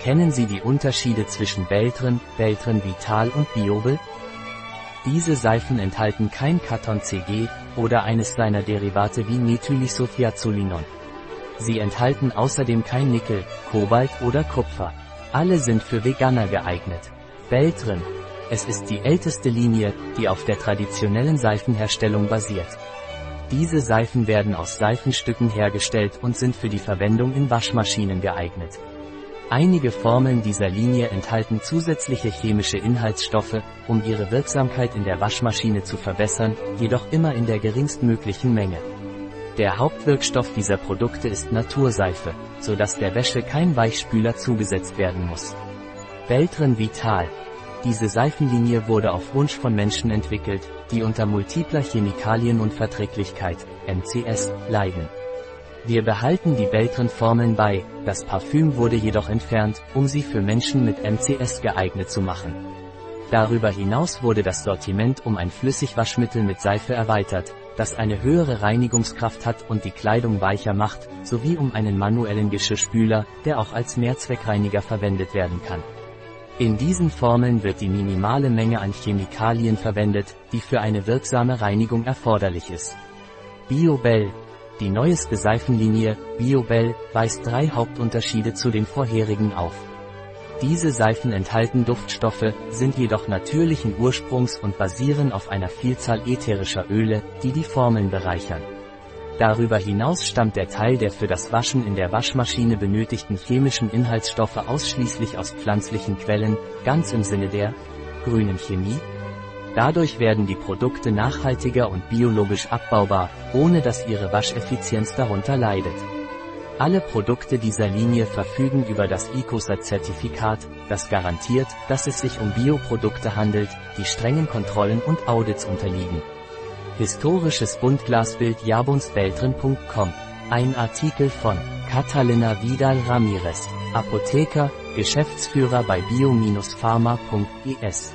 Kennen Sie die Unterschiede zwischen Beltrin, Beltrin Vital und Biobel? Diese Seifen enthalten kein Katon CG oder eines seiner Derivate wie Methylisothiazulinon. Sie enthalten außerdem kein Nickel, Kobalt oder Kupfer. Alle sind für Veganer geeignet. Beltrin. Es ist die älteste Linie, die auf der traditionellen Seifenherstellung basiert. Diese Seifen werden aus Seifenstücken hergestellt und sind für die Verwendung in Waschmaschinen geeignet. Einige Formeln dieser Linie enthalten zusätzliche chemische Inhaltsstoffe, um ihre Wirksamkeit in der Waschmaschine zu verbessern, jedoch immer in der geringstmöglichen Menge. Der Hauptwirkstoff dieser Produkte ist Naturseife, so dass der Wäsche kein Weichspüler zugesetzt werden muss. Beltrin Vital. Diese Seifenlinie wurde auf Wunsch von Menschen entwickelt, die unter multipler Chemikalienunverträglichkeit, MCS, leiden. Wir behalten die Beltrin-Formeln bei, das Parfüm wurde jedoch entfernt, um sie für Menschen mit MCS geeignet zu machen. Darüber hinaus wurde das Sortiment um ein Flüssigwaschmittel mit Seife erweitert, das eine höhere Reinigungskraft hat und die Kleidung weicher macht, sowie um einen manuellen Geschirrspüler, der auch als Mehrzweckreiniger verwendet werden kann. In diesen Formeln wird die minimale Menge an Chemikalien verwendet, die für eine wirksame Reinigung erforderlich ist. Biobell, die neueste Seifenlinie, Biobell, weist drei Hauptunterschiede zu den vorherigen auf. Diese Seifen enthalten Duftstoffe, sind jedoch natürlichen Ursprungs und basieren auf einer Vielzahl ätherischer Öle, die die Formeln bereichern. Darüber hinaus stammt der Teil der für das Waschen in der Waschmaschine benötigten chemischen Inhaltsstoffe ausschließlich aus pflanzlichen Quellen, ganz im Sinne der grünen Chemie, Dadurch werden die Produkte nachhaltiger und biologisch abbaubar, ohne dass ihre Wascheffizienz darunter leidet. Alle Produkte dieser Linie verfügen über das ICOSA-Zertifikat, das garantiert, dass es sich um Bioprodukte handelt, die strengen Kontrollen und Audits unterliegen. Historisches Buntglasbild jabunsbeltrin.com Ein Artikel von Catalina Vidal Ramirez, Apotheker, Geschäftsführer bei bio-pharma.es